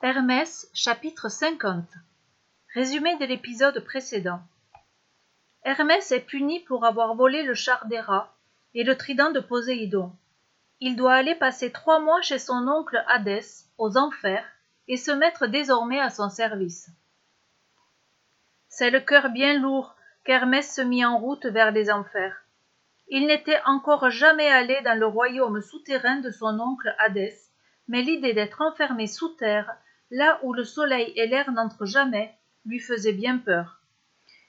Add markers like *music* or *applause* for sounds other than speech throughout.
Hermès chapitre 50 Résumé de l'épisode précédent Hermès est puni pour avoir volé le char d'Héra et le trident de Poséidon. Il doit aller passer trois mois chez son oncle Hadès, aux enfers, et se mettre désormais à son service. C'est le cœur bien lourd qu'Hermès se mit en route vers les enfers. Il n'était encore jamais allé dans le royaume souterrain de son oncle Hadès, mais l'idée d'être enfermé sous terre, là où le soleil et l'air n'entrent jamais, lui faisait bien peur.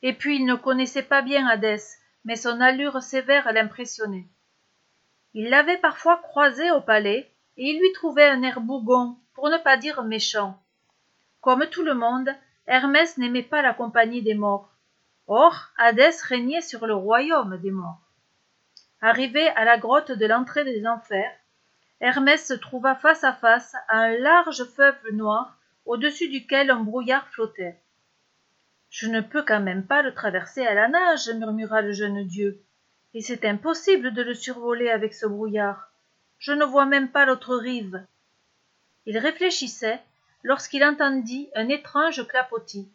Et puis il ne connaissait pas bien Hadès, mais son allure sévère l'impressionnait. Il l'avait parfois croisé au palais, et il lui trouvait un air bougon, pour ne pas dire méchant. Comme tout le monde, Hermès n'aimait pas la compagnie des morts. Or, Hadès régnait sur le royaume des morts. Arrivé à la grotte de l'entrée des enfers, Hermès se trouva face à face à un large fleuve noir au-dessus duquel un brouillard flottait. Je ne peux quand même pas le traverser à la nage, murmura le jeune dieu. Et c'est impossible de le survoler avec ce brouillard. Je ne vois même pas l'autre rive. Il réfléchissait lorsqu'il entendit un étrange clapotis.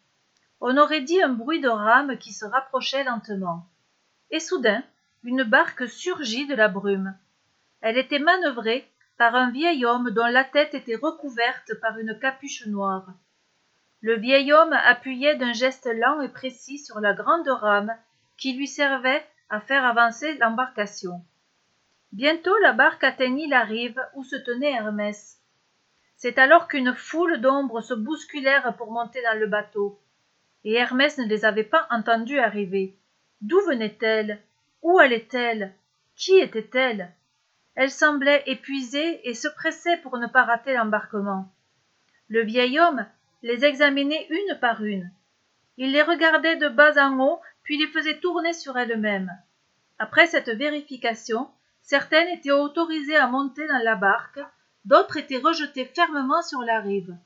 On aurait dit un bruit de rames qui se rapprochait lentement. Et soudain, une barque surgit de la brume. Elle était manœuvrée par un vieil homme dont la tête était recouverte par une capuche noire. Le vieil homme appuyait d'un geste lent et précis sur la grande rame qui lui servait à faire avancer l'embarcation. Bientôt la barque atteignit la rive où se tenait Hermès. C'est alors qu'une foule d'ombres se bousculèrent pour monter dans le bateau. Et Hermès ne les avait pas entendues arriver. D'où venaient-elles? Où allait-elle Qui était-elle? Elle semblait épuisée et se pressait pour ne pas rater l'embarquement. Le vieil homme les examinait une par une. Il les regardait de bas en haut, puis les faisait tourner sur elles-mêmes. Après cette vérification, certaines étaient autorisées à monter dans la barque, d'autres étaient rejetées fermement sur la rive.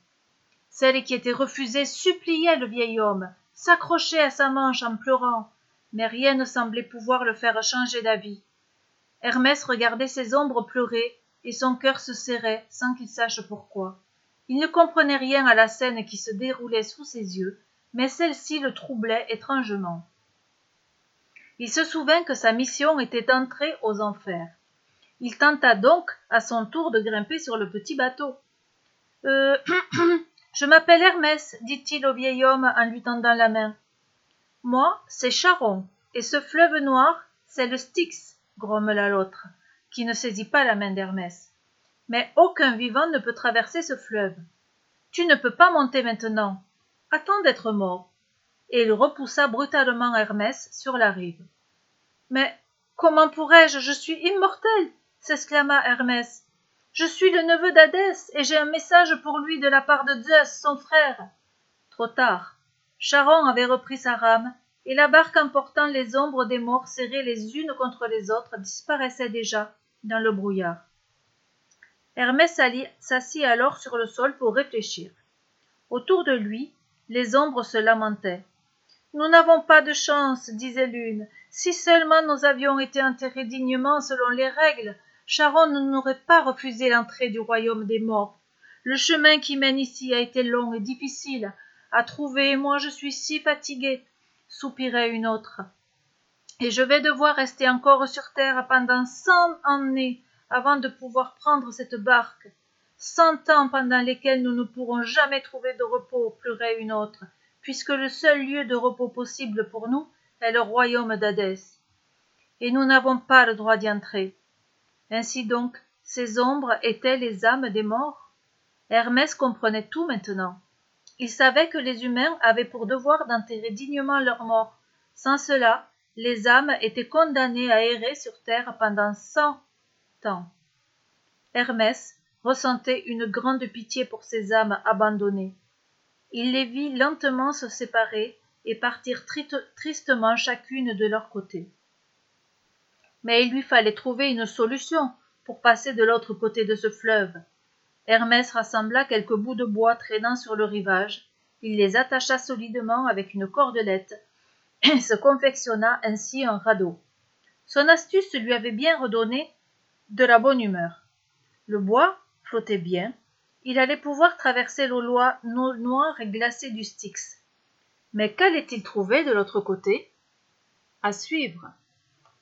Celles qui étaient refusées suppliaient le vieil homme, s'accrochaient à sa manche en pleurant, mais rien ne semblait pouvoir le faire changer d'avis. Hermès regardait ses ombres pleurer, et son cœur se serrait sans qu'il sache pourquoi. Il ne comprenait rien à la scène qui se déroulait sous ses yeux, mais celle-ci le troublait étrangement. Il se souvint que sa mission était d'entrer aux enfers. Il tenta donc à son tour de grimper sur le petit bateau. Euh, *coughs* je m'appelle Hermès, dit-il au vieil homme en lui tendant la main. Moi, c'est Charon, et ce fleuve noir, c'est le Styx, grommela l'autre, qui ne saisit pas la main d'Hermès. Mais aucun vivant ne peut traverser ce fleuve. Tu ne peux pas monter maintenant. Attends d'être mort. Et il repoussa brutalement Hermès sur la rive. Mais comment pourrais-je? Je suis immortel s'exclama Hermès. Je suis le neveu d'Hadès, et j'ai un message pour lui de la part de Zeus, son frère. Trop tard. Charon avait repris sa rame, et la barque emportant les ombres des morts serrées les unes contre les autres disparaissait déjà dans le brouillard. Hermès s'assit alors sur le sol pour réfléchir. Autour de lui, les ombres se lamentaient. Nous n'avons pas de chance, disait l'une. Si seulement nous avions été enterrés dignement selon les règles, Charon ne nous aurait pas refusé l'entrée du royaume des morts. Le chemin qui mène ici a été long et difficile, à trouver, moi je suis si fatiguée, soupirait une autre. Et je vais devoir rester encore sur terre pendant cent années avant de pouvoir prendre cette barque. Cent ans pendant lesquels nous ne pourrons jamais trouver de repos, pleurait une autre, puisque le seul lieu de repos possible pour nous est le royaume d'Hadès. Et nous n'avons pas le droit d'y entrer. Ainsi donc, ces ombres étaient les âmes des morts. Hermès comprenait tout maintenant. Il savait que les humains avaient pour devoir d'enterrer dignement leurs morts. Sans cela, les âmes étaient condamnées à errer sur terre pendant cent ans. Hermès ressentait une grande pitié pour ces âmes abandonnées. Il les vit lentement se séparer et partir tristement chacune de leur côté. Mais il lui fallait trouver une solution pour passer de l'autre côté de ce fleuve. Hermès rassembla quelques bouts de bois traînant sur le rivage, il les attacha solidement avec une cordelette, et se confectionna ainsi un radeau. Son astuce lui avait bien redonné de la bonne humeur. Le bois flottait bien, il allait pouvoir traverser l'eau noire et glacée du Styx. Mais qu'allait-il trouver de l'autre côté? À suivre.